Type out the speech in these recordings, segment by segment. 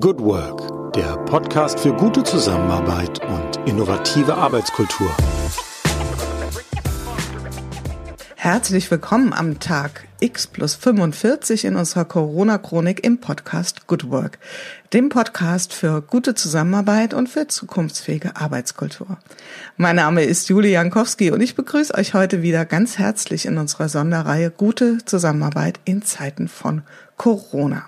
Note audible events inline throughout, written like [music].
Good Work, der Podcast für gute Zusammenarbeit und innovative Arbeitskultur. Herzlich willkommen am Tag X plus 45 in unserer Corona-Chronik im Podcast Good Work, dem Podcast für gute Zusammenarbeit und für zukunftsfähige Arbeitskultur. Mein Name ist Julie Jankowski und ich begrüße euch heute wieder ganz herzlich in unserer Sonderreihe Gute Zusammenarbeit in Zeiten von Corona.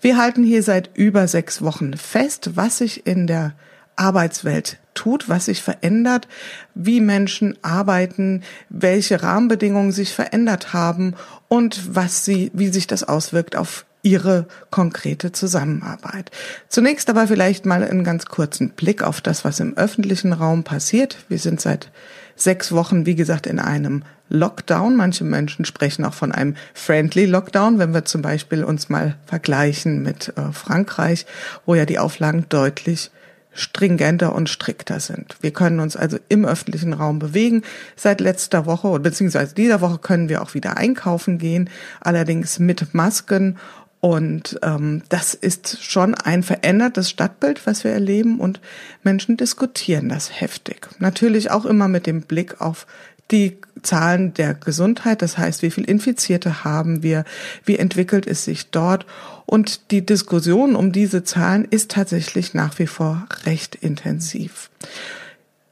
Wir halten hier seit über sechs Wochen fest, was sich in der Arbeitswelt tut, was sich verändert, wie Menschen arbeiten, welche Rahmenbedingungen sich verändert haben und was sie, wie sich das auswirkt auf ihre konkrete Zusammenarbeit. Zunächst aber vielleicht mal einen ganz kurzen Blick auf das, was im öffentlichen Raum passiert. Wir sind seit sechs Wochen, wie gesagt, in einem Lockdown. Manche Menschen sprechen auch von einem Friendly Lockdown, wenn wir zum Beispiel uns mal vergleichen mit äh, Frankreich, wo ja die Auflagen deutlich stringenter und strikter sind. Wir können uns also im öffentlichen Raum bewegen. Seit letzter Woche beziehungsweise dieser Woche können wir auch wieder einkaufen gehen, allerdings mit Masken und ähm, das ist schon ein verändertes Stadtbild, was wir erleben und Menschen diskutieren das heftig. Natürlich auch immer mit dem Blick auf die Zahlen der Gesundheit, das heißt, wie viel Infizierte haben wir, wie entwickelt es sich dort. Und die Diskussion um diese Zahlen ist tatsächlich nach wie vor recht intensiv.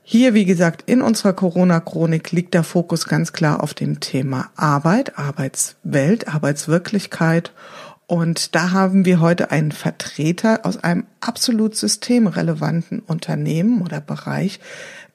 Hier, wie gesagt, in unserer Corona-Chronik liegt der Fokus ganz klar auf dem Thema Arbeit, Arbeitswelt, Arbeitswirklichkeit. Und da haben wir heute einen Vertreter aus einem absolut systemrelevanten Unternehmen oder Bereich,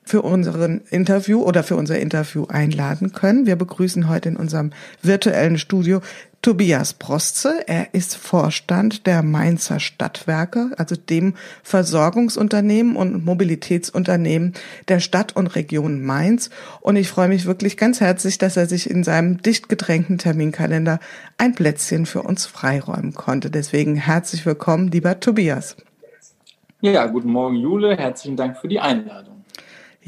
für unseren Interview oder für unser Interview einladen können. Wir begrüßen heute in unserem virtuellen Studio Tobias Prostze. Er ist Vorstand der Mainzer Stadtwerke, also dem Versorgungsunternehmen und Mobilitätsunternehmen der Stadt und Region Mainz. Und ich freue mich wirklich ganz herzlich, dass er sich in seinem dicht gedrängten Terminkalender ein Plätzchen für uns freiräumen konnte. Deswegen herzlich willkommen, lieber Tobias. Ja, guten Morgen, Jule. Herzlichen Dank für die Einladung.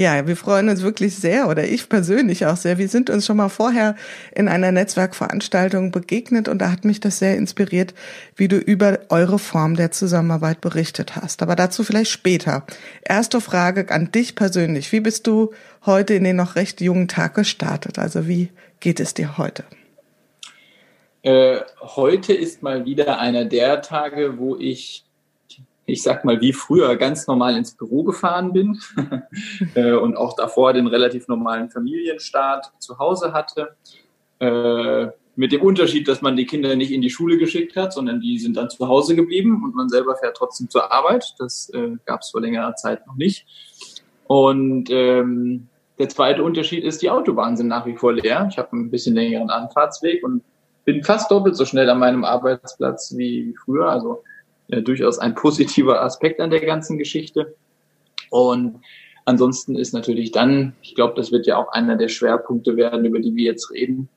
Ja, wir freuen uns wirklich sehr oder ich persönlich auch sehr. Wir sind uns schon mal vorher in einer Netzwerkveranstaltung begegnet und da hat mich das sehr inspiriert, wie du über eure Form der Zusammenarbeit berichtet hast. Aber dazu vielleicht später. Erste Frage an dich persönlich. Wie bist du heute in den noch recht jungen Tag gestartet? Also wie geht es dir heute? Äh, heute ist mal wieder einer der Tage, wo ich ich sag mal, wie früher ganz normal ins Büro gefahren bin [laughs] äh, und auch davor den relativ normalen Familienstart zu Hause hatte. Äh, mit dem Unterschied, dass man die Kinder nicht in die Schule geschickt hat, sondern die sind dann zu Hause geblieben und man selber fährt trotzdem zur Arbeit. Das äh, gab es vor längerer Zeit noch nicht. Und ähm, der zweite Unterschied ist, die Autobahnen sind nach wie vor leer. Ich habe ein bisschen längeren Anfahrtsweg und bin fast doppelt so schnell an meinem Arbeitsplatz wie früher. Also äh, durchaus ein positiver Aspekt an der ganzen Geschichte. Und ansonsten ist natürlich dann, ich glaube, das wird ja auch einer der Schwerpunkte werden, über die wir jetzt reden.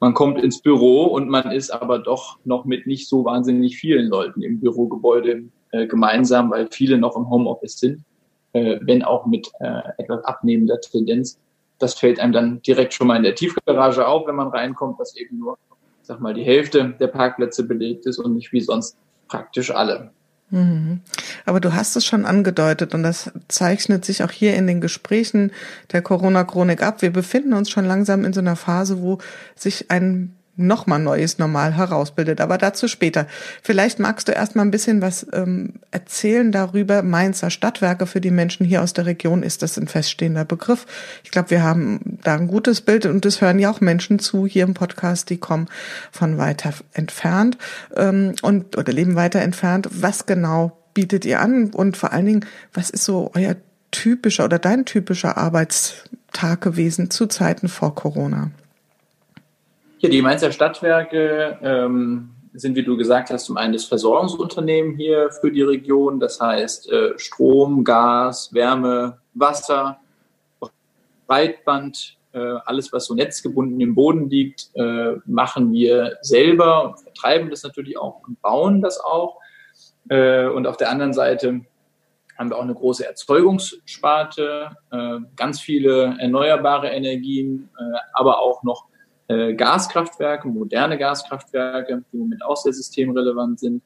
Man kommt ins Büro und man ist aber doch noch mit nicht so wahnsinnig vielen Leuten im Bürogebäude äh, gemeinsam, weil viele noch im Homeoffice sind, äh, wenn auch mit äh, etwas abnehmender Tendenz. Das fällt einem dann direkt schon mal in der Tiefgarage auf, wenn man reinkommt, dass eben nur, sag mal, die Hälfte der Parkplätze belegt ist und nicht wie sonst praktisch alle. Mhm. Aber du hast es schon angedeutet und das zeichnet sich auch hier in den Gesprächen der Corona-Chronik ab. Wir befinden uns schon langsam in so einer Phase, wo sich ein nochmal neues Normal herausbildet. Aber dazu später. Vielleicht magst du erst mal ein bisschen was ähm, erzählen darüber. Mainzer Stadtwerke für die Menschen hier aus der Region ist das ein feststehender Begriff. Ich glaube, wir haben da ein gutes Bild und es hören ja auch Menschen zu hier im Podcast, die kommen von weiter entfernt ähm, und oder leben weiter entfernt. Was genau bietet ihr an und vor allen Dingen, was ist so euer typischer oder dein typischer Arbeitstag gewesen zu Zeiten vor Corona? Ja, die Mainzer Stadtwerke ähm, sind, wie du gesagt hast, zum einen das Versorgungsunternehmen hier für die Region. Das heißt äh, Strom, Gas, Wärme, Wasser, Breitband, äh, alles, was so netzgebunden im Boden liegt, äh, machen wir selber und vertreiben das natürlich auch und bauen das auch. Äh, und auf der anderen Seite haben wir auch eine große Erzeugungssparte, äh, ganz viele erneuerbare Energien, äh, aber auch noch äh, Gaskraftwerke, moderne Gaskraftwerke, die im Moment auch sehr systemrelevant sind.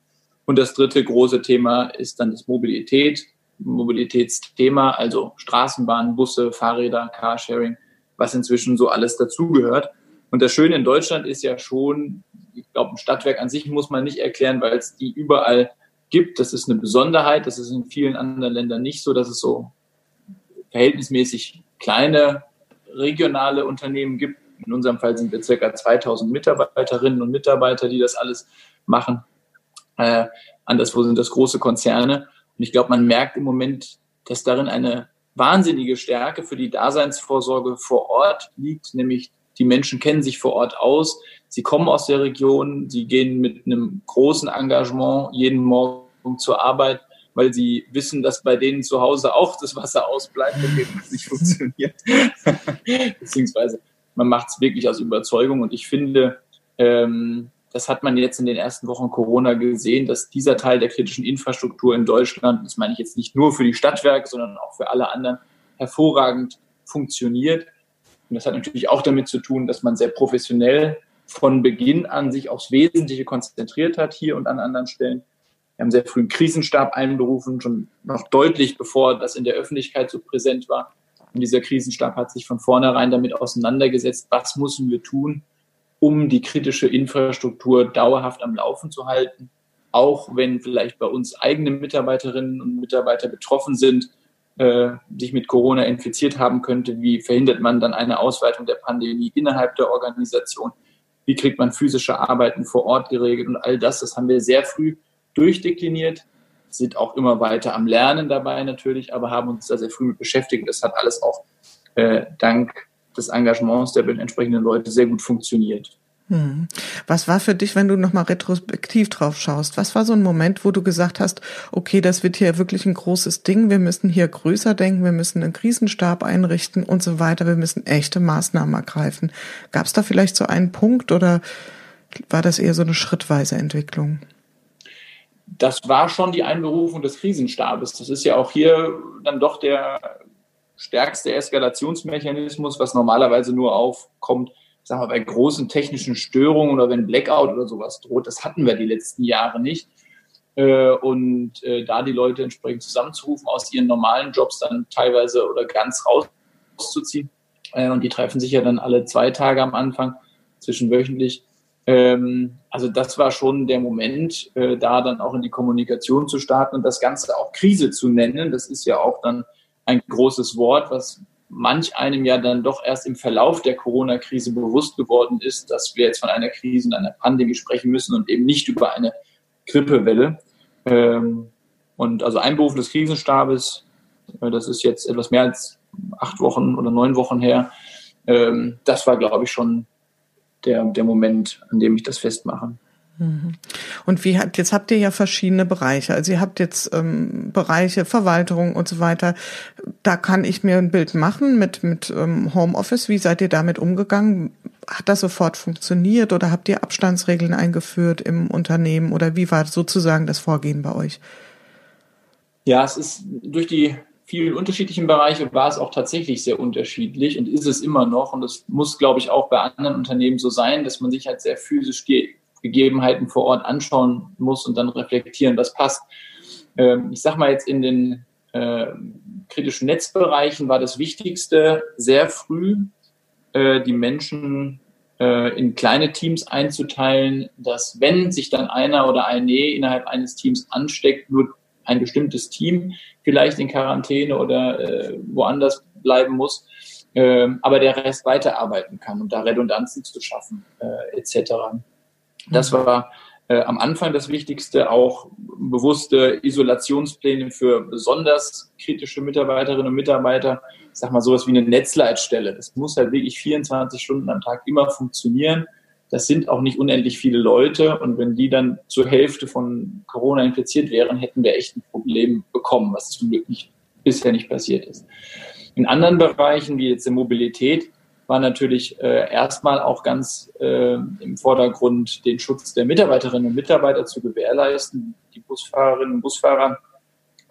Und das dritte große Thema ist dann das Mobilität, Mobilitätsthema, also Straßenbahnen, Busse, Fahrräder, Carsharing, was inzwischen so alles dazugehört. Und das Schöne in Deutschland ist ja schon, ich glaube, ein Stadtwerk an sich muss man nicht erklären, weil es die überall gibt. Das ist eine Besonderheit. Das ist in vielen anderen Ländern nicht so, dass es so verhältnismäßig kleine regionale Unternehmen gibt. In unserem Fall sind wir circa 2000 Mitarbeiterinnen und Mitarbeiter, die das alles machen. Äh, anderswo sind das große Konzerne. Und ich glaube, man merkt im Moment, dass darin eine wahnsinnige Stärke für die Daseinsvorsorge vor Ort liegt, nämlich die Menschen kennen sich vor Ort aus, sie kommen aus der Region, sie gehen mit einem großen Engagement jeden Morgen zur Arbeit, weil sie wissen, dass bei denen zu Hause auch das Wasser ausbleibt und es nicht [laughs] funktioniert. Beziehungsweise man macht es wirklich aus Überzeugung und ich finde, ähm, das hat man jetzt in den ersten Wochen Corona gesehen, dass dieser Teil der kritischen Infrastruktur in Deutschland, das meine ich jetzt nicht nur für die Stadtwerke, sondern auch für alle anderen, hervorragend funktioniert. Und das hat natürlich auch damit zu tun, dass man sehr professionell von Beginn an sich aufs Wesentliche konzentriert hat, hier und an anderen Stellen. Wir haben sehr früh einen Krisenstab einberufen, schon noch deutlich bevor das in der Öffentlichkeit so präsent war. Und dieser Krisenstab hat sich von vornherein damit auseinandergesetzt, was müssen wir tun, um die kritische Infrastruktur dauerhaft am Laufen zu halten. Auch wenn vielleicht bei uns eigene Mitarbeiterinnen und Mitarbeiter betroffen sind, äh, sich mit Corona infiziert haben könnte, wie verhindert man dann eine Ausweitung der Pandemie innerhalb der Organisation? Wie kriegt man physische Arbeiten vor Ort geregelt? Und all das, das haben wir sehr früh durchdekliniert, sind auch immer weiter am Lernen dabei natürlich, aber haben uns da sehr früh mit beschäftigt. Das hat alles auch äh, dank des Engagements der entsprechenden Leute sehr gut funktioniert. Hm. Was war für dich, wenn du nochmal retrospektiv drauf schaust? Was war so ein Moment, wo du gesagt hast, okay, das wird hier wirklich ein großes Ding, wir müssen hier größer denken, wir müssen einen Krisenstab einrichten und so weiter, wir müssen echte Maßnahmen ergreifen. Gab es da vielleicht so einen Punkt oder war das eher so eine schrittweise Entwicklung? Das war schon die Einberufung des Krisenstabes. Das ist ja auch hier dann doch der stärkste Eskalationsmechanismus, was normalerweise nur aufkommt, sagen wir, bei großen technischen Störungen oder wenn Blackout oder sowas droht. Das hatten wir die letzten Jahre nicht. Äh, und äh, da die Leute entsprechend zusammenzurufen, aus ihren normalen Jobs dann teilweise oder ganz rauszuziehen. Äh, und die treffen sich ja dann alle zwei Tage am Anfang, zwischenwöchentlich. Ähm, also das war schon der Moment, da dann auch in die Kommunikation zu starten und das Ganze auch Krise zu nennen. Das ist ja auch dann ein großes Wort, was manch einem ja dann doch erst im Verlauf der Corona-Krise bewusst geworden ist, dass wir jetzt von einer Krise und einer Pandemie sprechen müssen und eben nicht über eine Grippewelle. Ähm, und also Einberufen des Krisenstabes, äh, das ist jetzt etwas mehr als acht Wochen oder neun Wochen her. Ähm, das war, glaube ich, schon der, der Moment, an dem ich das festmache. Mhm. Und wie hat, jetzt habt ihr ja verschiedene Bereiche. Also ihr habt jetzt ähm, Bereiche, Verwaltung und so weiter. Da kann ich mir ein Bild machen mit, mit ähm, Homeoffice. Wie seid ihr damit umgegangen? Hat das sofort funktioniert oder habt ihr Abstandsregeln eingeführt im Unternehmen oder wie war sozusagen das Vorgehen bei euch? Ja, es ist durch die vielen unterschiedlichen Bereiche war es auch tatsächlich sehr unterschiedlich und ist es immer noch. Und das muss, glaube ich, auch bei anderen Unternehmen so sein, dass man sich halt sehr physisch Gegebenheiten vor Ort anschauen muss und dann reflektieren, was passt. Ähm, ich sage mal jetzt in den äh, kritischen Netzbereichen war das Wichtigste sehr früh äh, die Menschen äh, in kleine Teams einzuteilen, dass wenn sich dann einer oder eine innerhalb eines Teams ansteckt, nur ein bestimmtes Team vielleicht in Quarantäne oder äh, woanders bleiben muss, äh, aber der Rest weiterarbeiten kann und da Redundanzen zu schaffen äh, etc. Das mhm. war äh, am Anfang das Wichtigste, auch bewusste Isolationspläne für besonders kritische Mitarbeiterinnen und Mitarbeiter. Ich sag mal sowas wie eine Netzleitstelle. Das muss halt wirklich 24 Stunden am Tag immer funktionieren. Das sind auch nicht unendlich viele Leute. Und wenn die dann zur Hälfte von Corona infiziert wären, hätten wir echt ein Problem bekommen, was zum Glück nicht, bisher nicht passiert ist. In anderen Bereichen, wie jetzt der Mobilität, war natürlich äh, erstmal auch ganz äh, im Vordergrund, den Schutz der Mitarbeiterinnen und Mitarbeiter zu gewährleisten. Die Busfahrerinnen und Busfahrer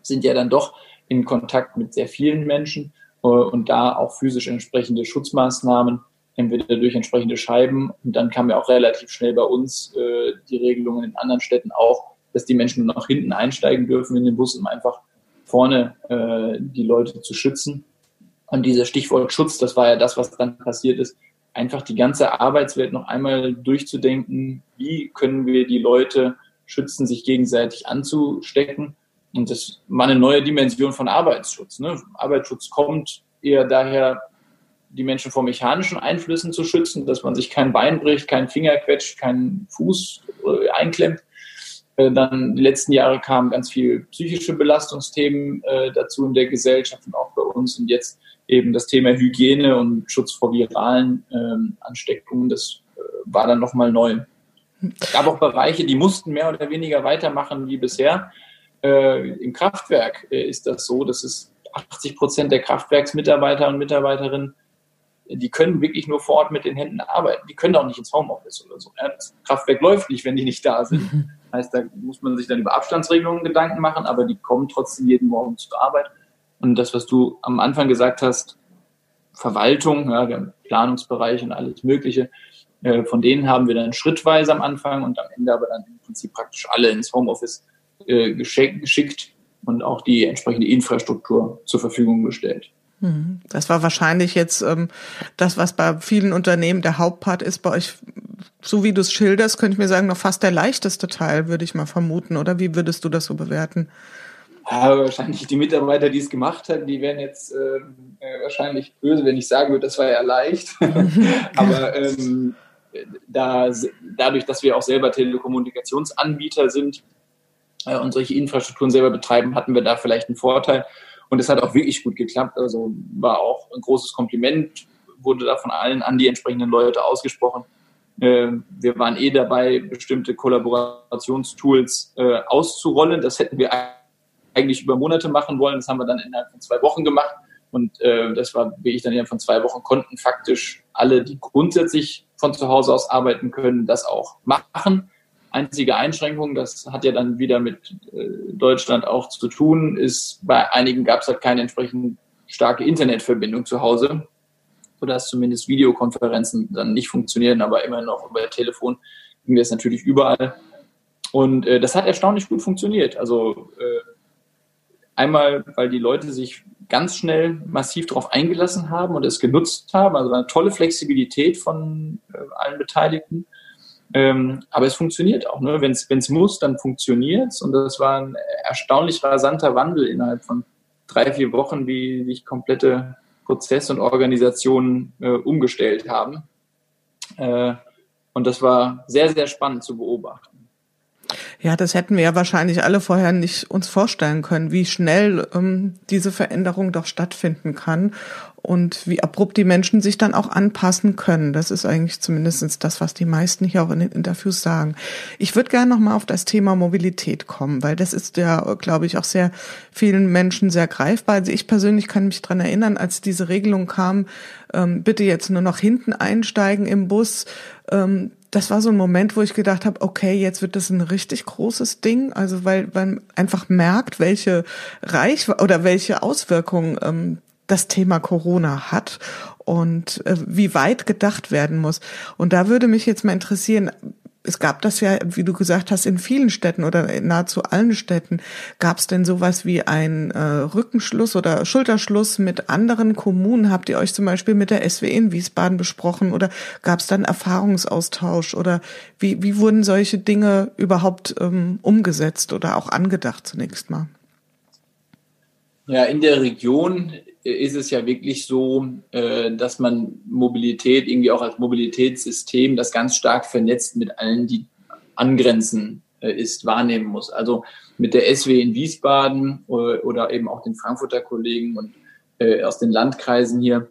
sind ja dann doch in Kontakt mit sehr vielen Menschen äh, und da auch physisch entsprechende Schutzmaßnahmen, entweder durch entsprechende Scheiben und dann kam ja auch relativ schnell bei uns äh, die Regelungen in anderen Städten auch dass die Menschen nur noch hinten einsteigen dürfen in den Bus, um einfach vorne äh, die Leute zu schützen. Und dieser Stichwort Schutz, das war ja das, was dann passiert ist, einfach die ganze Arbeitswelt noch einmal durchzudenken, wie können wir die Leute schützen, sich gegenseitig anzustecken. Und das war eine neue Dimension von Arbeitsschutz. Ne? Arbeitsschutz kommt eher daher, die Menschen vor mechanischen Einflüssen zu schützen, dass man sich kein Bein bricht, keinen Finger quetscht, keinen Fuß äh, einklemmt. Äh, dann die letzten Jahre kamen ganz viele psychische Belastungsthemen äh, dazu in der Gesellschaft und auch bei uns. Und jetzt eben das Thema Hygiene und Schutz vor viralen ähm, Ansteckungen. Das äh, war dann nochmal neu. Es gab auch Bereiche, die mussten mehr oder weniger weitermachen wie bisher. Äh, Im Kraftwerk äh, ist das so, dass es 80 Prozent der Kraftwerksmitarbeiter und Mitarbeiterinnen die können wirklich nur vor Ort mit den Händen arbeiten. Die können auch nicht ins Homeoffice oder so. Das Kraftwerk läuft nicht, wenn die nicht da sind. Mhm. Heißt, da muss man sich dann über Abstandsregelungen Gedanken machen, aber die kommen trotzdem jeden Morgen zur Arbeit. Und das, was du am Anfang gesagt hast, Verwaltung, ja, wir haben Planungsbereich und alles Mögliche, äh, von denen haben wir dann schrittweise am Anfang und am Ende aber dann im Prinzip praktisch alle ins Homeoffice äh, geschickt und auch die entsprechende Infrastruktur zur Verfügung gestellt. Das war wahrscheinlich jetzt ähm, das, was bei vielen Unternehmen der Hauptpart ist. Bei euch, so wie du es schilderst, könnte ich mir sagen, noch fast der leichteste Teil, würde ich mal vermuten. Oder wie würdest du das so bewerten? Ja, wahrscheinlich die Mitarbeiter, die es gemacht haben, die wären jetzt äh, äh wahrscheinlich böse, wenn ich sagen würde, das war ja leicht. [laughs] Aber ähm, da, dadurch, dass wir auch selber Telekommunikationsanbieter sind äh, und solche Infrastrukturen selber betreiben, hatten wir da vielleicht einen Vorteil. Und es hat auch wirklich gut geklappt. Also war auch ein großes Kompliment, wurde da von allen an die entsprechenden Leute ausgesprochen. Ähm, wir waren eh dabei, bestimmte Kollaborationstools äh, auszurollen. Das hätten wir eigentlich über Monate machen wollen. Das haben wir dann innerhalb von zwei Wochen gemacht. Und äh, das war wirklich dann innerhalb von zwei Wochen konnten faktisch alle, die grundsätzlich von zu Hause aus arbeiten können, das auch machen. Einzige Einschränkung, das hat ja dann wieder mit äh, Deutschland auch zu tun, ist, bei einigen gab es halt keine entsprechend starke Internetverbindung zu Hause, sodass zumindest Videokonferenzen dann nicht funktionieren, aber immer noch über Telefon ging das natürlich überall. Und äh, das hat erstaunlich gut funktioniert. Also äh, einmal, weil die Leute sich ganz schnell massiv darauf eingelassen haben und es genutzt haben, also eine tolle Flexibilität von äh, allen Beteiligten. Ähm, aber es funktioniert auch. Ne? Wenn es muss, dann funktioniert es. Und das war ein erstaunlich rasanter Wandel innerhalb von drei, vier Wochen, wie sich komplette Prozesse und Organisationen äh, umgestellt haben. Äh, und das war sehr, sehr spannend zu beobachten. Ja, das hätten wir ja wahrscheinlich alle vorher nicht uns vorstellen können, wie schnell ähm, diese Veränderung doch stattfinden kann und wie abrupt die Menschen sich dann auch anpassen können. Das ist eigentlich zumindest das, was die meisten hier auch in den Interviews sagen. Ich würde gerne nochmal auf das Thema Mobilität kommen, weil das ist ja, glaube ich, auch sehr vielen Menschen sehr greifbar. Also ich persönlich kann mich dran erinnern, als diese Regelung kam, ähm, bitte jetzt nur noch hinten einsteigen im Bus. Ähm, das war so ein Moment, wo ich gedacht habe, okay, jetzt wird das ein richtig großes Ding, also weil man einfach merkt, welche Reich oder welche Auswirkungen ähm, das Thema Corona hat und äh, wie weit gedacht werden muss. Und da würde mich jetzt mal interessieren, es gab das ja, wie du gesagt hast, in vielen Städten oder nahezu allen Städten. Gab es denn sowas wie ein äh, Rückenschluss oder Schulterschluss mit anderen Kommunen? Habt ihr euch zum Beispiel mit der SW in Wiesbaden besprochen oder gab es dann Erfahrungsaustausch oder wie, wie wurden solche Dinge überhaupt ähm, umgesetzt oder auch angedacht zunächst mal? Ja, in der Region ist es ja wirklich so, äh, dass man Mobilität irgendwie auch als Mobilitätssystem, das ganz stark vernetzt mit allen, die angrenzen äh, ist, wahrnehmen muss. Also mit der SW in Wiesbaden oder eben auch den Frankfurter Kollegen und äh, aus den Landkreisen hier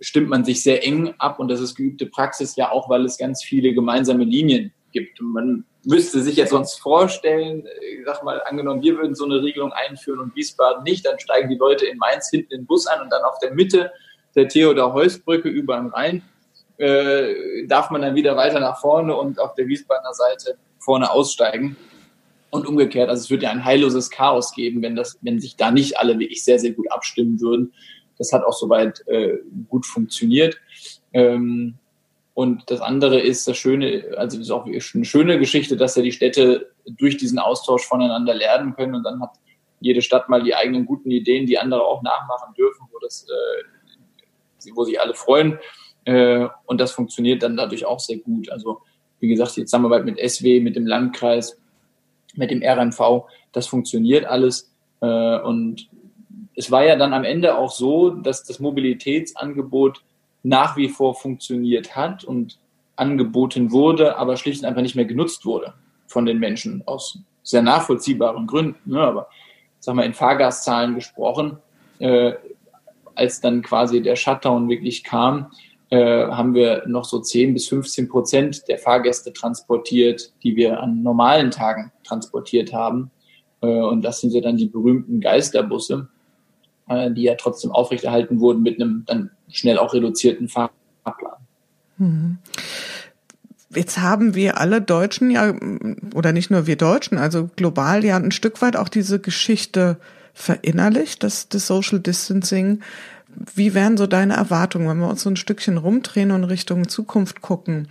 stimmt man sich sehr eng ab und das ist geübte Praxis ja auch, weil es ganz viele gemeinsame Linien gibt. Und man müsste sich ja sonst vorstellen, ich sag mal, angenommen, wir würden so eine Regelung einführen und Wiesbaden nicht, dann steigen die Leute in Mainz hinten in den Bus ein und dann auf der Mitte der Theodor-Heuss-Brücke über den Rhein äh, darf man dann wieder weiter nach vorne und auf der Wiesbadener Seite vorne aussteigen. Und umgekehrt, also es würde ja ein heilloses Chaos geben, wenn das, wenn sich da nicht alle wirklich sehr, sehr gut abstimmen würden. Das hat auch soweit äh, gut funktioniert. Ähm, und das andere ist das Schöne, also das ist auch eine schöne Geschichte, dass ja die Städte durch diesen Austausch voneinander lernen können und dann hat jede Stadt mal die eigenen guten Ideen, die andere auch nachmachen dürfen, wo das, äh, wo sich alle freuen. Äh, und das funktioniert dann dadurch auch sehr gut. Also wie gesagt, die Zusammenarbeit mit SW, mit dem Landkreis, mit dem RNV, das funktioniert alles. Äh, und es war ja dann am Ende auch so, dass das Mobilitätsangebot nach wie vor funktioniert hat und angeboten wurde, aber schlicht und einfach nicht mehr genutzt wurde von den Menschen aus sehr nachvollziehbaren Gründen. Ne? Aber sag mal in Fahrgastzahlen gesprochen, äh, als dann quasi der Shutdown wirklich kam, äh, haben wir noch so 10 bis 15 Prozent der Fahrgäste transportiert, die wir an normalen Tagen transportiert haben. Äh, und das sind ja dann die berühmten Geisterbusse, äh, die ja trotzdem aufrechterhalten wurden mit einem dann schnell auch reduzierten Fahrplan. Mhm. Jetzt haben wir alle Deutschen ja, oder nicht nur wir Deutschen, also global ja ein Stück weit auch diese Geschichte verinnerlicht, das, das Social Distancing. Wie wären so deine Erwartungen, wenn wir uns so ein Stückchen rumdrehen und Richtung Zukunft gucken?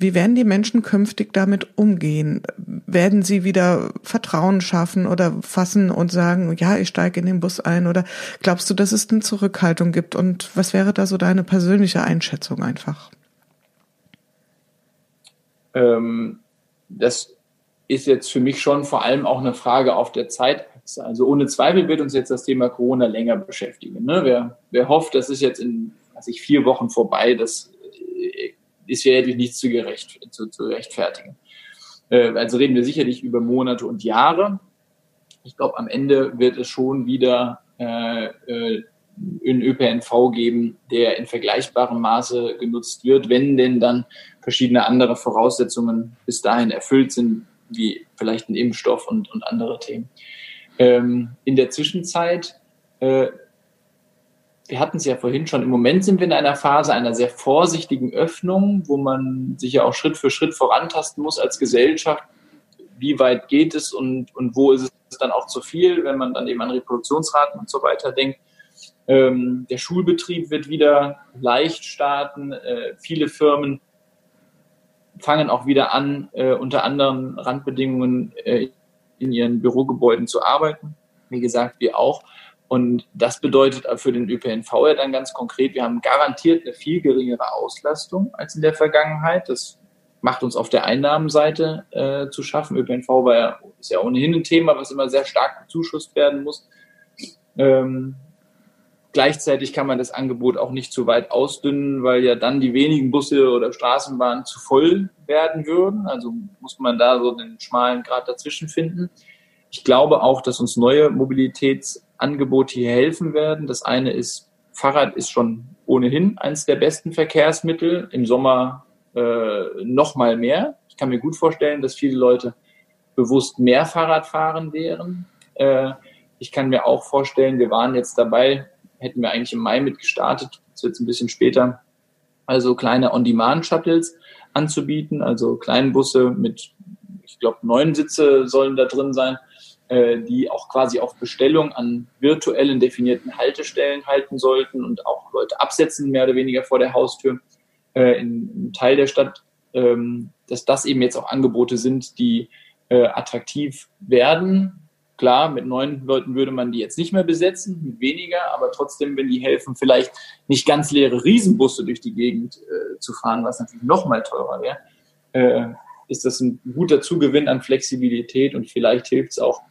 Wie werden die Menschen künftig damit umgehen? Werden sie wieder Vertrauen schaffen oder fassen und sagen, ja, ich steige in den Bus ein? Oder glaubst du, dass es eine Zurückhaltung gibt? Und was wäre da so deine persönliche Einschätzung einfach? Ähm, das ist jetzt für mich schon vor allem auch eine Frage auf der Zeitachse. Also ohne Zweifel wird uns jetzt das Thema Corona länger beschäftigen. Ne? Wer, wer hofft, das ist jetzt in also ich, vier Wochen vorbei, das ist ja natürlich nicht zu, gerecht, zu, zu rechtfertigen. Äh, also reden wir sicherlich über Monate und Jahre. Ich glaube, am Ende wird es schon wieder äh, äh, einen ÖPNV geben, der in vergleichbarem Maße genutzt wird, wenn denn dann verschiedene andere Voraussetzungen bis dahin erfüllt sind, wie vielleicht ein Impfstoff und, und andere Themen. Ähm, in der Zwischenzeit äh, wir hatten es ja vorhin schon, im Moment sind wir in einer Phase einer sehr vorsichtigen Öffnung, wo man sich ja auch Schritt für Schritt vorantasten muss als Gesellschaft. Wie weit geht es und, und wo ist es dann auch zu viel, wenn man dann eben an Reproduktionsraten und so weiter denkt. Ähm, der Schulbetrieb wird wieder leicht starten. Äh, viele Firmen fangen auch wieder an, äh, unter anderen Randbedingungen äh, in ihren Bürogebäuden zu arbeiten. Wie gesagt, wir auch. Und das bedeutet für den ÖPNV ja dann ganz konkret, wir haben garantiert eine viel geringere Auslastung als in der Vergangenheit. Das macht uns auf der Einnahmenseite äh, zu schaffen. ÖPNV war ja, ist ja ohnehin ein Thema, was immer sehr stark bezuschusst werden muss. Ähm, gleichzeitig kann man das Angebot auch nicht zu weit ausdünnen, weil ja dann die wenigen Busse oder Straßenbahnen zu voll werden würden. Also muss man da so den schmalen Grad dazwischen finden. Ich glaube auch, dass uns neue Mobilitätsangebote hier helfen werden. Das eine ist, Fahrrad ist schon ohnehin eines der besten Verkehrsmittel. Im Sommer äh, noch mal mehr. Ich kann mir gut vorstellen, dass viele Leute bewusst mehr Fahrrad fahren wären. Äh, ich kann mir auch vorstellen, wir waren jetzt dabei, hätten wir eigentlich im Mai mit gestartet, das wird ein bisschen später, also kleine On-Demand-Shuttles anzubieten, also kleine Busse mit, ich glaube, neun Sitze sollen da drin sein, die auch quasi auf Bestellung an virtuellen definierten Haltestellen halten sollten und auch Leute absetzen, mehr oder weniger vor der Haustür äh, in einem Teil der Stadt, ähm, dass das eben jetzt auch Angebote sind, die äh, attraktiv werden. Klar, mit neun Leuten würde man die jetzt nicht mehr besetzen, mit weniger, aber trotzdem, wenn die helfen, vielleicht nicht ganz leere Riesenbusse durch die Gegend äh, zu fahren, was natürlich noch mal teurer wäre, äh, ist das ein guter Zugewinn an Flexibilität und vielleicht hilft es auch,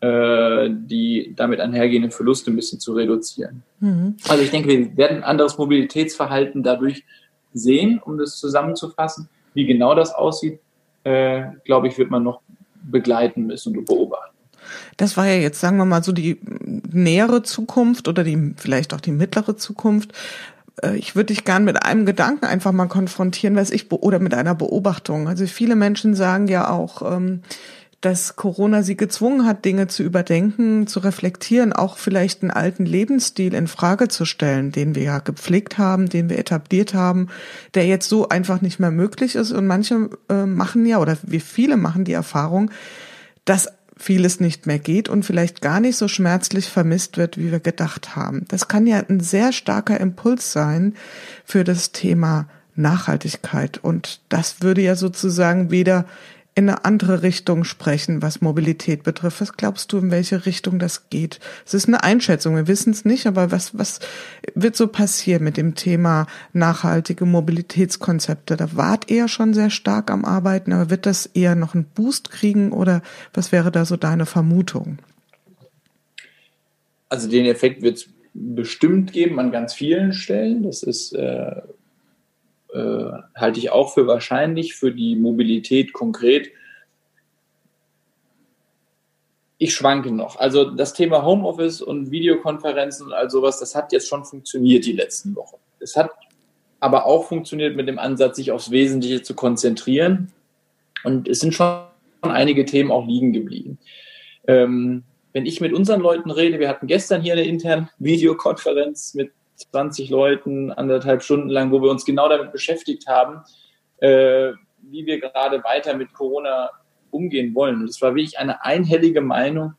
äh, die damit einhergehenden Verluste ein bisschen zu reduzieren. Mhm. Also ich denke, wir werden ein anderes Mobilitätsverhalten dadurch sehen, um das zusammenzufassen. Wie genau das aussieht, äh, glaube ich, wird man noch begleiten müssen und beobachten. Das war ja jetzt, sagen wir mal, so die nähere Zukunft oder die vielleicht auch die mittlere Zukunft. Äh, ich würde dich gern mit einem Gedanken einfach mal konfrontieren, was ich oder mit einer Beobachtung. Also viele Menschen sagen ja auch, ähm, dass Corona sie gezwungen hat, Dinge zu überdenken, zu reflektieren, auch vielleicht einen alten Lebensstil in Frage zu stellen, den wir ja gepflegt haben, den wir etabliert haben, der jetzt so einfach nicht mehr möglich ist. Und manche äh, machen ja, oder wir viele machen die Erfahrung, dass vieles nicht mehr geht und vielleicht gar nicht so schmerzlich vermisst wird, wie wir gedacht haben. Das kann ja ein sehr starker Impuls sein für das Thema Nachhaltigkeit. Und das würde ja sozusagen wieder in eine andere Richtung sprechen, was Mobilität betrifft. Was glaubst du, in welche Richtung das geht? Es ist eine Einschätzung, wir wissen es nicht, aber was, was wird so passieren mit dem Thema nachhaltige Mobilitätskonzepte? Da wart ihr schon sehr stark am Arbeiten, aber wird das eher noch einen Boost kriegen oder was wäre da so deine Vermutung? Also den Effekt wird es bestimmt geben an ganz vielen Stellen. Das ist äh, äh, halte ich auch für wahrscheinlich für die Mobilität konkret. Ich schwanke noch. Also das Thema Homeoffice und Videokonferenzen und all sowas, das hat jetzt schon funktioniert die letzten Wochen. Es hat aber auch funktioniert mit dem Ansatz, sich aufs Wesentliche zu konzentrieren. Und es sind schon einige Themen auch liegen geblieben. Ähm, wenn ich mit unseren Leuten rede, wir hatten gestern hier eine interne Videokonferenz mit 20 Leuten, anderthalb Stunden lang, wo wir uns genau damit beschäftigt haben, äh, wie wir gerade weiter mit Corona umgehen wollen. Und es war wirklich eine einhellige Meinung,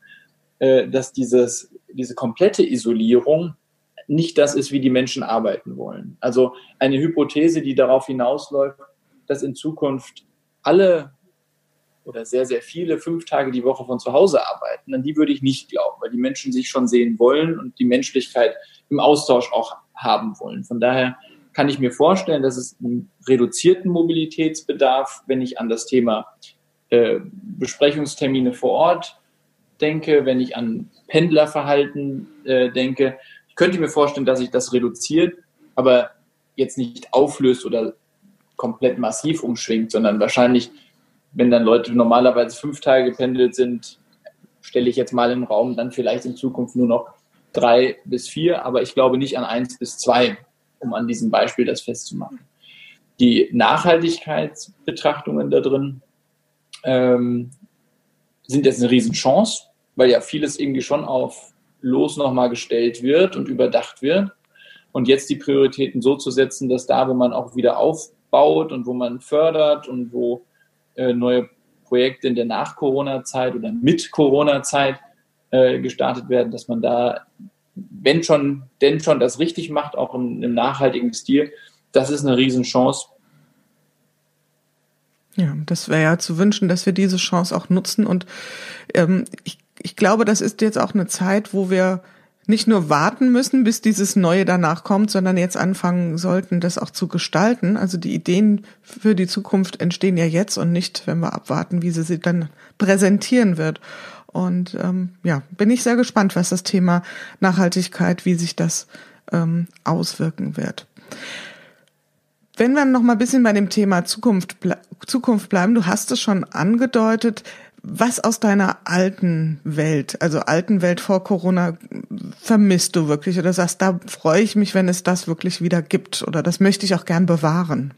äh, dass dieses, diese komplette Isolierung nicht das ist, wie die Menschen arbeiten wollen. Also eine Hypothese, die darauf hinausläuft, dass in Zukunft alle oder sehr, sehr viele fünf Tage die Woche von zu Hause arbeiten, an die würde ich nicht glauben, weil die Menschen sich schon sehen wollen und die Menschlichkeit im Austausch auch haben wollen. Von daher kann ich mir vorstellen, dass es einen reduzierten Mobilitätsbedarf, wenn ich an das Thema äh, Besprechungstermine vor Ort denke, wenn ich an Pendlerverhalten äh, denke. Ich könnte mir vorstellen, dass sich das reduziert, aber jetzt nicht auflöst oder komplett massiv umschwingt, sondern wahrscheinlich, wenn dann Leute normalerweise fünf Tage gependelt sind, stelle ich jetzt mal im Raum, dann vielleicht in Zukunft nur noch drei bis vier, aber ich glaube nicht an eins bis zwei, um an diesem Beispiel das festzumachen. Die Nachhaltigkeitsbetrachtungen da drin ähm, sind jetzt eine Riesenchance, weil ja vieles irgendwie schon auf los nochmal gestellt wird und überdacht wird. Und jetzt die Prioritäten so zu setzen, dass da, wo man auch wieder aufbaut und wo man fördert und wo äh, neue Projekte in der Nach-Corona-Zeit oder mit Corona-Zeit äh, gestartet werden, dass man da, wenn schon, denn schon das richtig macht, auch im, im nachhaltigen Stil, das ist eine Riesenchance. Ja, das wäre ja zu wünschen, dass wir diese Chance auch nutzen. Und ähm, ich, ich glaube, das ist jetzt auch eine Zeit, wo wir nicht nur warten müssen, bis dieses Neue danach kommt, sondern jetzt anfangen sollten, das auch zu gestalten. Also die Ideen für die Zukunft entstehen ja jetzt und nicht, wenn wir abwarten, wie sie sie dann präsentieren wird. Und ähm, ja, bin ich sehr gespannt, was das Thema Nachhaltigkeit, wie sich das ähm, auswirken wird. Wenn wir noch mal ein bisschen bei dem Thema Zukunft, Zukunft bleiben, du hast es schon angedeutet, was aus deiner alten Welt, also alten Welt vor Corona, vermisst du wirklich oder sagst, da freue ich mich, wenn es das wirklich wieder gibt oder das möchte ich auch gern bewahren?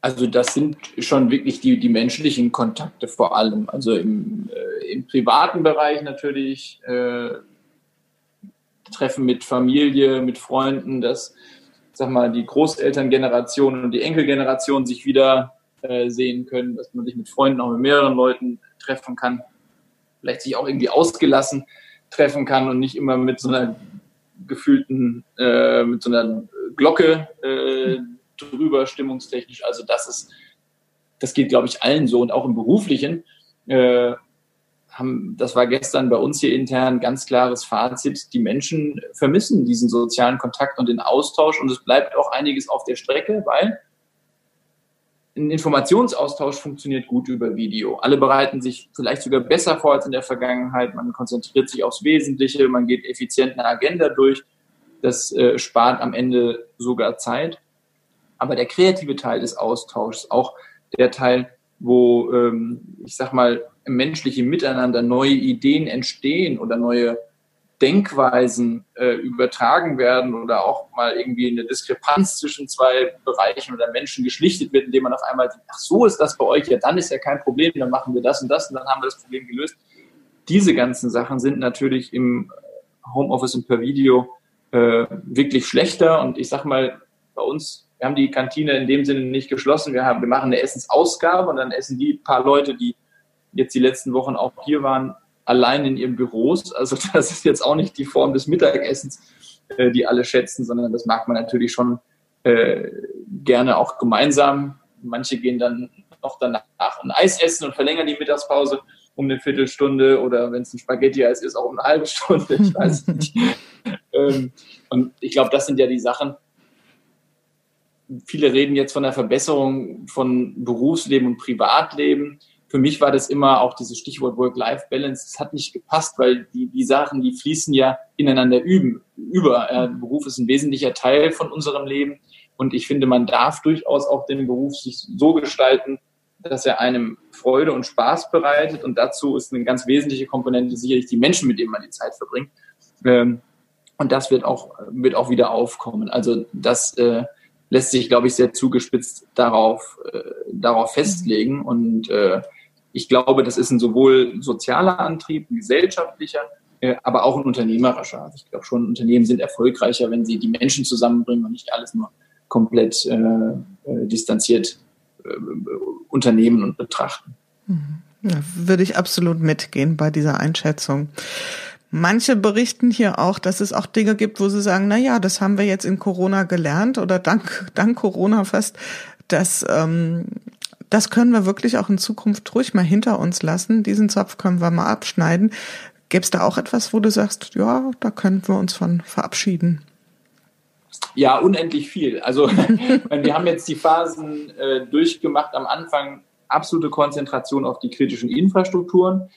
Also das sind schon wirklich die, die menschlichen Kontakte vor allem. Also im, äh, im privaten Bereich natürlich äh, Treffen mit Familie, mit Freunden, dass sag mal die Großelterngeneration und die Enkelgeneration sich wieder äh, sehen können, dass man sich mit Freunden auch mit mehreren Leuten treffen kann, vielleicht sich auch irgendwie ausgelassen treffen kann und nicht immer mit so einer gefühlten, äh, mit so einer Glocke äh, drüber, stimmungstechnisch. Also das ist, das geht, glaube ich, allen so und auch im Beruflichen. Äh, haben, das war gestern bei uns hier intern ganz klares Fazit. Die Menschen vermissen diesen sozialen Kontakt und den Austausch und es bleibt auch einiges auf der Strecke, weil ein Informationsaustausch funktioniert gut über Video. Alle bereiten sich vielleicht sogar besser vor als in der Vergangenheit. Man konzentriert sich aufs Wesentliche, man geht effizient eine Agenda durch. Das äh, spart am Ende sogar Zeit. Aber der kreative Teil des Austauschs, auch der Teil, wo, ähm, ich sag mal, im menschlichen Miteinander neue Ideen entstehen oder neue Denkweisen äh, übertragen werden oder auch mal irgendwie eine Diskrepanz zwischen zwei Bereichen oder Menschen geschlichtet wird, indem man auf einmal denkt, ach so ist das bei euch, ja dann ist ja kein Problem, dann machen wir das und das und dann haben wir das Problem gelöst. Diese ganzen Sachen sind natürlich im Homeoffice und per Video äh, wirklich schlechter und ich sag mal, bei uns wir haben die Kantine in dem Sinne nicht geschlossen. Wir, haben, wir machen eine Essensausgabe und dann essen die paar Leute, die jetzt die letzten Wochen auch hier waren, allein in ihren Büros. Also [laughs] das ist jetzt auch nicht die Form des Mittagessens, äh, die alle schätzen, sondern das mag man natürlich schon äh, gerne auch gemeinsam. Manche gehen dann noch danach ein Eis essen und verlängern die Mittagspause um eine Viertelstunde oder wenn es ein Spaghetti-Eis ist, auch um eine halbe Stunde, ich [laughs] weiß nicht. ähm, und ich glaube, das sind ja die Sachen. Viele reden jetzt von der Verbesserung von Berufsleben und Privatleben. Für mich war das immer auch dieses Stichwort Work-Life-Balance. Das hat nicht gepasst, weil die, die Sachen, die fließen ja ineinander üben, über. Äh, Beruf ist ein wesentlicher Teil von unserem Leben. Und ich finde, man darf durchaus auch den Beruf sich so gestalten, dass er einem Freude und Spaß bereitet. Und dazu ist eine ganz wesentliche Komponente sicherlich die Menschen, mit denen man die Zeit verbringt. Ähm, und das wird auch, wird auch wieder aufkommen. Also das äh, lässt sich, glaube ich, sehr zugespitzt darauf, äh, darauf festlegen. Und äh, ich glaube, das ist ein sowohl sozialer Antrieb, ein gesellschaftlicher, äh, aber auch ein unternehmerischer. Also ich glaube schon, Unternehmen sind erfolgreicher, wenn sie die Menschen zusammenbringen und nicht alles nur komplett äh, äh, distanziert äh, unternehmen und betrachten. Mhm. Ja, würde ich absolut mitgehen bei dieser Einschätzung. Manche berichten hier auch, dass es auch Dinge gibt, wo sie sagen, na ja, das haben wir jetzt in Corona gelernt oder dank, dank Corona fast, dass, ähm, das können wir wirklich auch in Zukunft ruhig mal hinter uns lassen. Diesen Zopf können wir mal abschneiden. Gäbe es da auch etwas, wo du sagst, ja, da könnten wir uns von verabschieden? Ja, unendlich viel. Also [laughs] wir haben jetzt die Phasen äh, durchgemacht. Am Anfang absolute Konzentration auf die kritischen Infrastrukturen.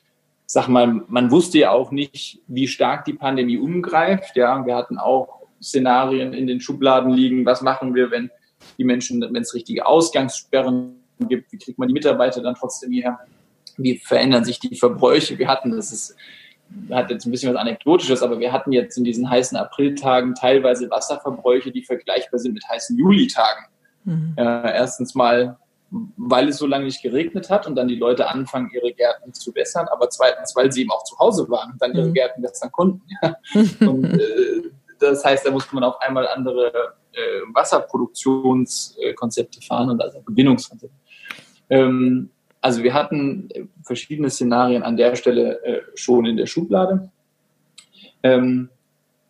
Sag mal, man wusste ja auch nicht, wie stark die Pandemie umgreift. Ja, wir hatten auch Szenarien in den Schubladen liegen. Was machen wir, wenn die Menschen, wenn es richtige Ausgangssperren gibt? Wie kriegt man die Mitarbeiter dann trotzdem hierher? Wie verändern sich die Verbräuche? Wir hatten, das ist hat jetzt ein bisschen was Anekdotisches, aber wir hatten jetzt in diesen heißen Apriltagen teilweise Wasserverbräuche, die vergleichbar sind mit heißen Julitagen. Mhm. Äh, erstens mal, weil es so lange nicht geregnet hat und dann die Leute anfangen, ihre Gärten zu wässern, aber zweitens, weil sie eben auch zu Hause waren und dann ihre mhm. Gärten wässern konnten. Ja. Und äh, das heißt, da musste man auf einmal andere äh, Wasserproduktionskonzepte fahren und also Gewinnungskonzepte. Ähm, also wir hatten äh, verschiedene Szenarien an der Stelle äh, schon in der Schublade. Ähm,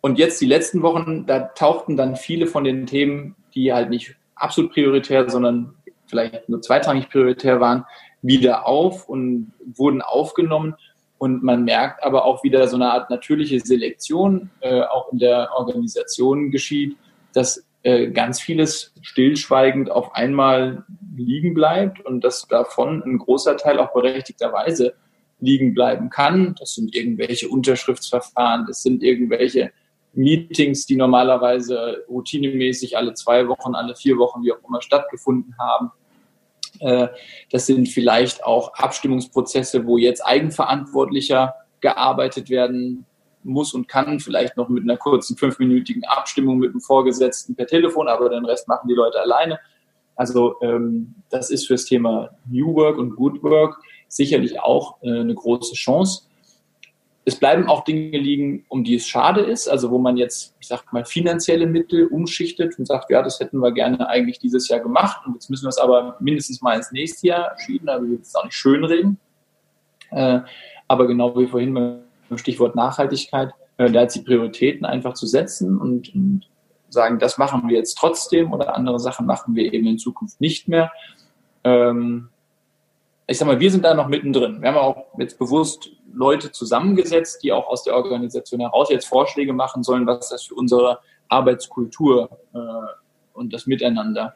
und jetzt die letzten Wochen, da tauchten dann viele von den Themen, die halt nicht absolut prioritär, sondern vielleicht nur zweitrangig prioritär waren, wieder auf und wurden aufgenommen. Und man merkt aber auch wieder so eine Art natürliche Selektion äh, auch in der Organisation geschieht, dass äh, ganz vieles stillschweigend auf einmal liegen bleibt und dass davon ein großer Teil auch berechtigterweise liegen bleiben kann. Das sind irgendwelche Unterschriftsverfahren, das sind irgendwelche Meetings, die normalerweise routinemäßig alle zwei Wochen, alle vier Wochen, wie auch immer stattgefunden haben. Äh, das sind vielleicht auch Abstimmungsprozesse, wo jetzt eigenverantwortlicher gearbeitet werden muss und kann, vielleicht noch mit einer kurzen fünfminütigen Abstimmung mit dem Vorgesetzten per Telefon, aber den Rest machen die Leute alleine. Also ähm, das ist fürs Thema New Work und Good Work sicherlich auch äh, eine große Chance. Es bleiben auch Dinge liegen, um die es schade ist, also wo man jetzt, ich sag mal, finanzielle Mittel umschichtet und sagt, ja, das hätten wir gerne eigentlich dieses Jahr gemacht und jetzt müssen wir es aber mindestens mal ins nächste Jahr schieben, also wir es auch nicht schönreden. Äh, aber genau wie vorhin beim Stichwort Nachhaltigkeit, äh, da jetzt die Prioritäten einfach zu setzen und, und sagen, das machen wir jetzt trotzdem oder andere Sachen machen wir eben in Zukunft nicht mehr. Ähm, ich sag mal, wir sind da noch mittendrin. Wir haben auch jetzt bewusst Leute zusammengesetzt, die auch aus der Organisation heraus jetzt Vorschläge machen sollen, was das für unsere Arbeitskultur äh, und das Miteinander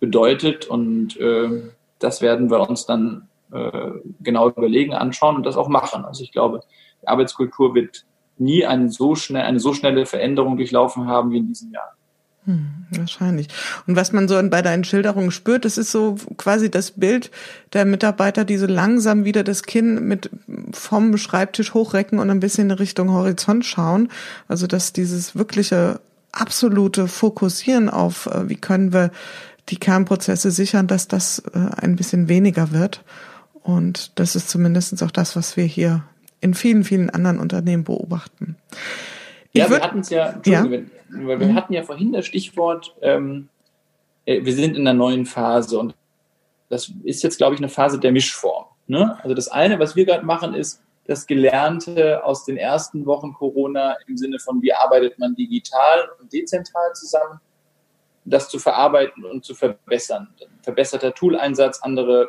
bedeutet. Und äh, das werden wir uns dann äh, genau überlegen, anschauen und das auch machen. Also ich glaube, Arbeitskultur wird nie eine so, schnell, eine so schnelle Veränderung durchlaufen haben wie in diesem Jahr. Hm, wahrscheinlich. Und was man so bei deinen Schilderungen spürt, das ist so quasi das Bild der Mitarbeiter, die so langsam wieder das Kinn mit vom Schreibtisch hochrecken und ein bisschen Richtung Horizont schauen. Also dass dieses wirkliche absolute Fokussieren auf, äh, wie können wir die Kernprozesse sichern, dass das äh, ein bisschen weniger wird. Und das ist zumindest auch das, was wir hier in vielen, vielen anderen Unternehmen beobachten. Ich ja, wir hatten es ja, ja. Wir, wir mhm. hatten ja vorhin das Stichwort, ähm, äh, wir sind in einer neuen Phase und das ist jetzt, glaube ich, eine Phase der Mischform. Ne? Also das eine, was wir gerade machen, ist das Gelernte aus den ersten Wochen Corona im Sinne von, wie arbeitet man digital und dezentral zusammen, das zu verarbeiten und zu verbessern. Verbesserter Tooleinsatz, andere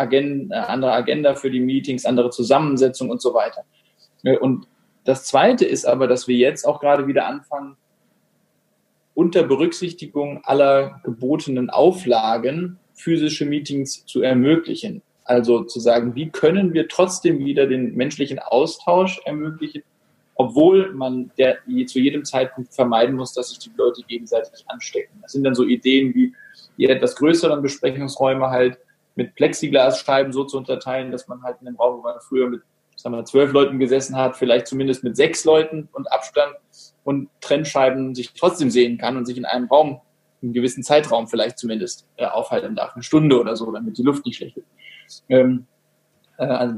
Agenda, andere Agenda für die Meetings, andere Zusammensetzung und so weiter. Und das Zweite ist aber, dass wir jetzt auch gerade wieder anfangen, unter Berücksichtigung aller gebotenen Auflagen physische Meetings zu ermöglichen. Also zu sagen, wie können wir trotzdem wieder den menschlichen Austausch ermöglichen, obwohl man der, zu jedem Zeitpunkt vermeiden muss, dass sich die Leute gegenseitig anstecken. Das sind dann so Ideen wie die etwas größeren Besprechungsräume halt mit Plexiglasscheiben so zu unterteilen, dass man halt in dem Raum, wo man früher mit sagen wir, zwölf Leuten gesessen hat, vielleicht zumindest mit sechs Leuten und Abstand und Trennscheiben sich trotzdem sehen kann und sich in einem Raum, einen gewissen Zeitraum vielleicht zumindest äh, aufhalten darf, eine Stunde oder so, damit die Luft nicht schlecht wird. Ähm, äh, also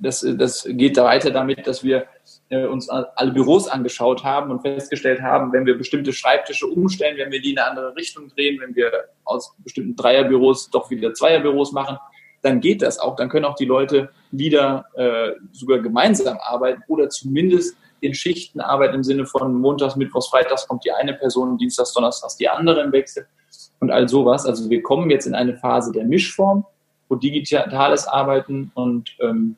das, das geht da weiter damit, dass wir uns alle Büros angeschaut haben und festgestellt haben, wenn wir bestimmte Schreibtische umstellen, wenn wir die in eine andere Richtung drehen, wenn wir aus bestimmten Dreierbüros doch wieder Zweierbüros machen, dann geht das auch. Dann können auch die Leute wieder äh, sogar gemeinsam arbeiten oder zumindest in Schichten arbeiten im Sinne von Montags, Mittwochs, Freitags kommt die eine Person, Dienstags, Donnerstags die andere im Wechsel und all sowas. Also wir kommen jetzt in eine Phase der Mischform, wo digitales Arbeiten und ähm,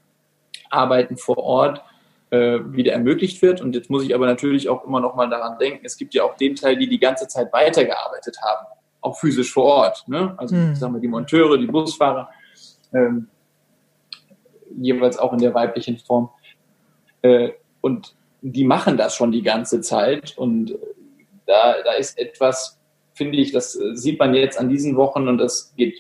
Arbeiten vor Ort äh, wieder ermöglicht wird. Und jetzt muss ich aber natürlich auch immer noch mal daran denken, es gibt ja auch den Teil, die die ganze Zeit weitergearbeitet haben, auch physisch vor Ort. Ne? Also hm. sagen wir die Monteure, die Busfahrer, ähm, jeweils auch in der weiblichen Form. Äh, und die machen das schon die ganze Zeit. Und da, da ist etwas, finde ich, das sieht man jetzt an diesen Wochen und das geht,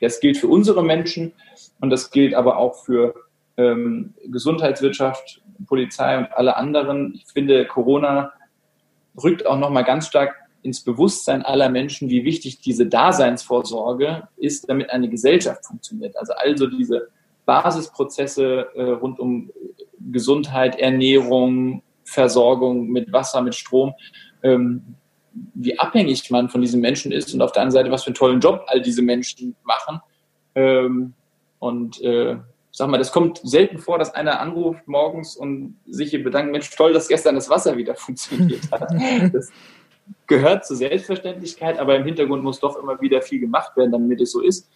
das gilt für unsere Menschen und das gilt aber auch für ähm, Gesundheitswirtschaft, Polizei und alle anderen. Ich finde, Corona rückt auch nochmal ganz stark ins Bewusstsein aller Menschen, wie wichtig diese Daseinsvorsorge ist, damit eine Gesellschaft funktioniert. Also also diese Basisprozesse äh, rund um Gesundheit, Ernährung, Versorgung mit Wasser, mit Strom, ähm, wie abhängig man von diesen Menschen ist und auf der anderen Seite, was für einen tollen Job all diese Menschen machen. Ähm, und äh, sag mal, das kommt selten vor, dass einer anruft morgens und sich hier bedankt, Mensch, toll, dass gestern das Wasser wieder [laughs] funktioniert hat. Das gehört zur Selbstverständlichkeit, aber im Hintergrund muss doch immer wieder viel gemacht werden, damit es so ist.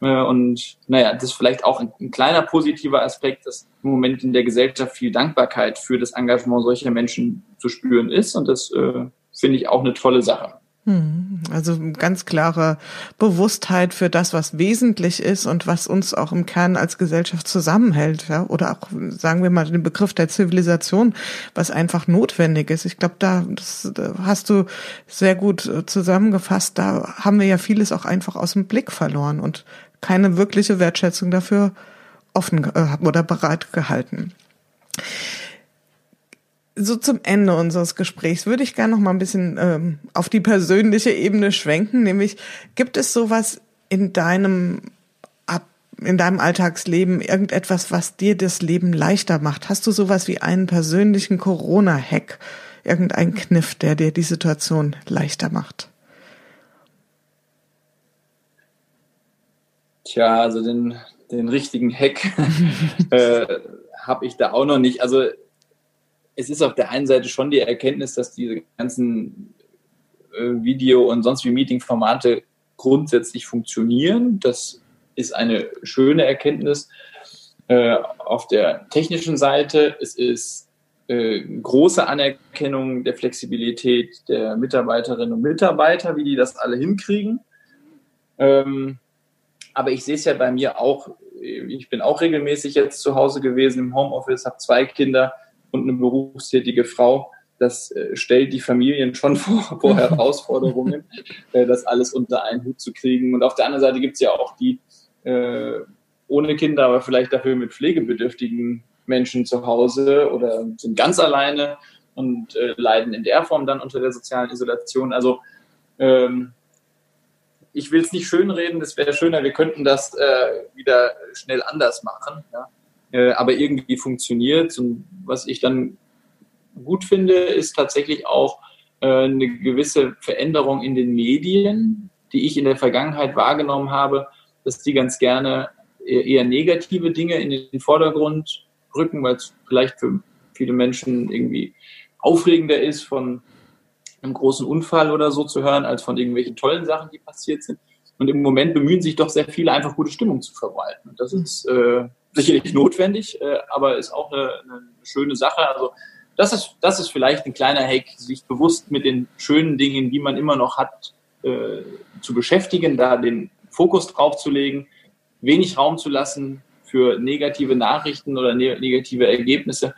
Äh, und naja, das ist vielleicht auch ein, ein, kleiner positiver Aspekt, dass im Moment in der Gesellschaft viel Dankbarkeit für das Engagement solcher Menschen zu spüren ist. Und das äh, finde ich auch eine tolle Sache. Hm, also ganz klare Bewusstheit für das, was wesentlich ist und was uns auch im Kern als Gesellschaft zusammenhält, ja, oder auch sagen wir mal den Begriff der Zivilisation, was einfach notwendig ist. Ich glaube, da das hast du sehr gut äh, zusammengefasst. Da haben wir ja vieles auch einfach aus dem Blick verloren und keine wirkliche Wertschätzung dafür offen äh, oder bereit gehalten so zum Ende unseres Gesprächs würde ich gerne noch mal ein bisschen ähm, auf die persönliche Ebene schwenken, nämlich gibt es sowas in deinem in deinem Alltagsleben irgendetwas, was dir das Leben leichter macht? Hast du sowas wie einen persönlichen Corona-Hack, irgendeinen Kniff, der dir die Situation leichter macht? Tja, also den, den richtigen Hack [laughs] äh, habe ich da auch noch nicht. Also es ist auf der einen Seite schon die Erkenntnis, dass diese ganzen äh, Video- und sonst wie Meeting-Formate grundsätzlich funktionieren. Das ist eine schöne Erkenntnis. Äh, auf der technischen Seite es ist äh, große Anerkennung der Flexibilität der Mitarbeiterinnen und Mitarbeiter, wie die das alle hinkriegen. Ähm, aber ich sehe es ja bei mir auch, ich bin auch regelmäßig jetzt zu Hause gewesen im Homeoffice, habe zwei Kinder und eine berufstätige Frau, das äh, stellt die Familien schon [laughs] vor, vor Herausforderungen, äh, das alles unter einen Hut zu kriegen. Und auf der anderen Seite gibt es ja auch die äh, ohne Kinder, aber vielleicht dafür mit pflegebedürftigen Menschen zu Hause oder sind ganz alleine und äh, leiden in der Form dann unter der sozialen Isolation. Also ähm, ich will es nicht schönreden, es wäre schöner, wir könnten das äh, wieder schnell anders machen. Ja? Äh, aber irgendwie funktioniert. Und was ich dann gut finde, ist tatsächlich auch äh, eine gewisse Veränderung in den Medien, die ich in der Vergangenheit wahrgenommen habe, dass die ganz gerne eher negative Dinge in den Vordergrund rücken, weil es vielleicht für viele Menschen irgendwie aufregender ist, von einem großen Unfall oder so zu hören, als von irgendwelchen tollen Sachen, die passiert sind. Und im Moment bemühen sich doch sehr viele, einfach gute Stimmung zu verbreiten. Und das ist äh, sicherlich notwendig, äh, aber ist auch eine, eine schöne Sache. Also das ist, das ist vielleicht ein kleiner Hack, sich bewusst mit den schönen Dingen, die man immer noch hat, äh, zu beschäftigen, da den Fokus drauf zu legen, wenig Raum zu lassen für negative Nachrichten oder ne negative Ergebnisse.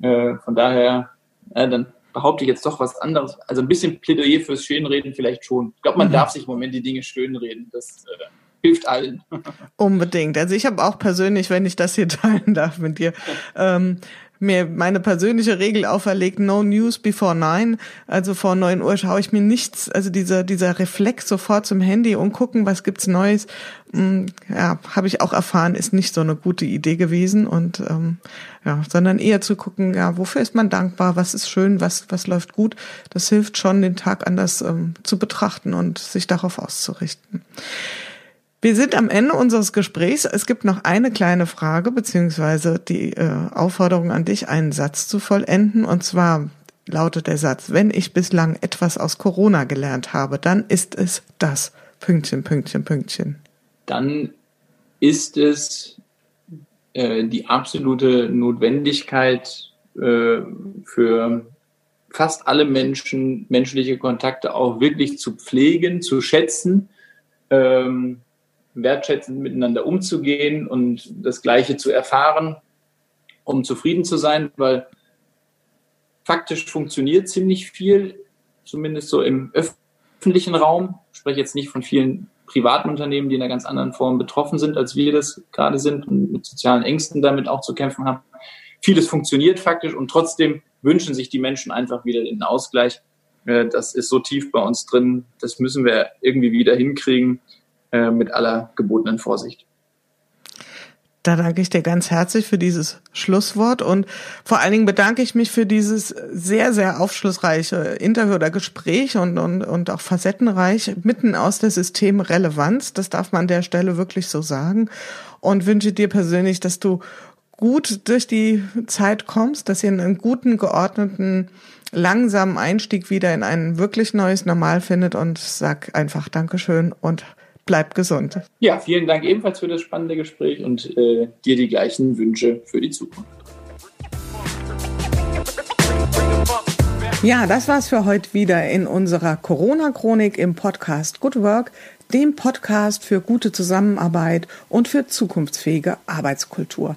Äh, von daher, dann behaupte ich jetzt doch was anderes. Also ein bisschen Plädoyer fürs Schönreden vielleicht schon. Ich glaube, man mhm. darf sich im Moment die Dinge schönreden. Das äh, hilft allen. [laughs] Unbedingt. Also ich habe auch persönlich, wenn ich das hier [laughs] teilen darf mit dir, ähm, mir meine persönliche Regel auferlegt, no news before nine. Also vor neun Uhr schaue ich mir nichts, also dieser, dieser Reflex sofort zum Handy und gucken, was gibt's Neues. Mm, ja, habe ich auch erfahren, ist nicht so eine gute Idee gewesen und ähm, ja, sondern eher zu gucken, ja, wofür ist man dankbar, was ist schön, was was läuft gut. Das hilft schon, den Tag anders ähm, zu betrachten und sich darauf auszurichten. Wir sind am Ende unseres Gesprächs. Es gibt noch eine kleine Frage, beziehungsweise die äh, Aufforderung an dich, einen Satz zu vollenden. Und zwar lautet der Satz, wenn ich bislang etwas aus Corona gelernt habe, dann ist es das. Pünktchen, Pünktchen, Pünktchen. Dann ist es äh, die absolute Notwendigkeit äh, für fast alle Menschen, menschliche Kontakte auch wirklich zu pflegen, zu schätzen, ähm, wertschätzend miteinander umzugehen und das Gleiche zu erfahren, um zufrieden zu sein, weil faktisch funktioniert ziemlich viel, zumindest so im öffentlichen Raum. Ich spreche jetzt nicht von vielen privaten Unternehmen, die in einer ganz anderen Form betroffen sind, als wir das gerade sind und mit sozialen Ängsten damit auch zu kämpfen haben. Vieles funktioniert faktisch und trotzdem wünschen sich die Menschen einfach wieder den Ausgleich. Äh, das ist so tief bei uns drin, das müssen wir irgendwie wieder hinkriegen. Äh, mit aller gebotenen Vorsicht. Da danke ich dir ganz herzlich für dieses Schlusswort und vor allen Dingen bedanke ich mich für dieses sehr, sehr aufschlussreiche Interview oder Gespräch und, und, und auch facettenreich mitten aus der Systemrelevanz. Das darf man an der Stelle wirklich so sagen und wünsche dir persönlich, dass du gut durch die Zeit kommst, dass ihr einen guten, geordneten, langsamen Einstieg wieder in ein wirklich neues Normal findet und sag einfach Dankeschön und bleib gesund. Ja, vielen Dank ebenfalls für das spannende Gespräch und äh, dir die gleichen Wünsche für die Zukunft. Ja, das war's für heute wieder in unserer Corona-Chronik im Podcast Good Work, dem Podcast für gute Zusammenarbeit und für zukunftsfähige Arbeitskultur.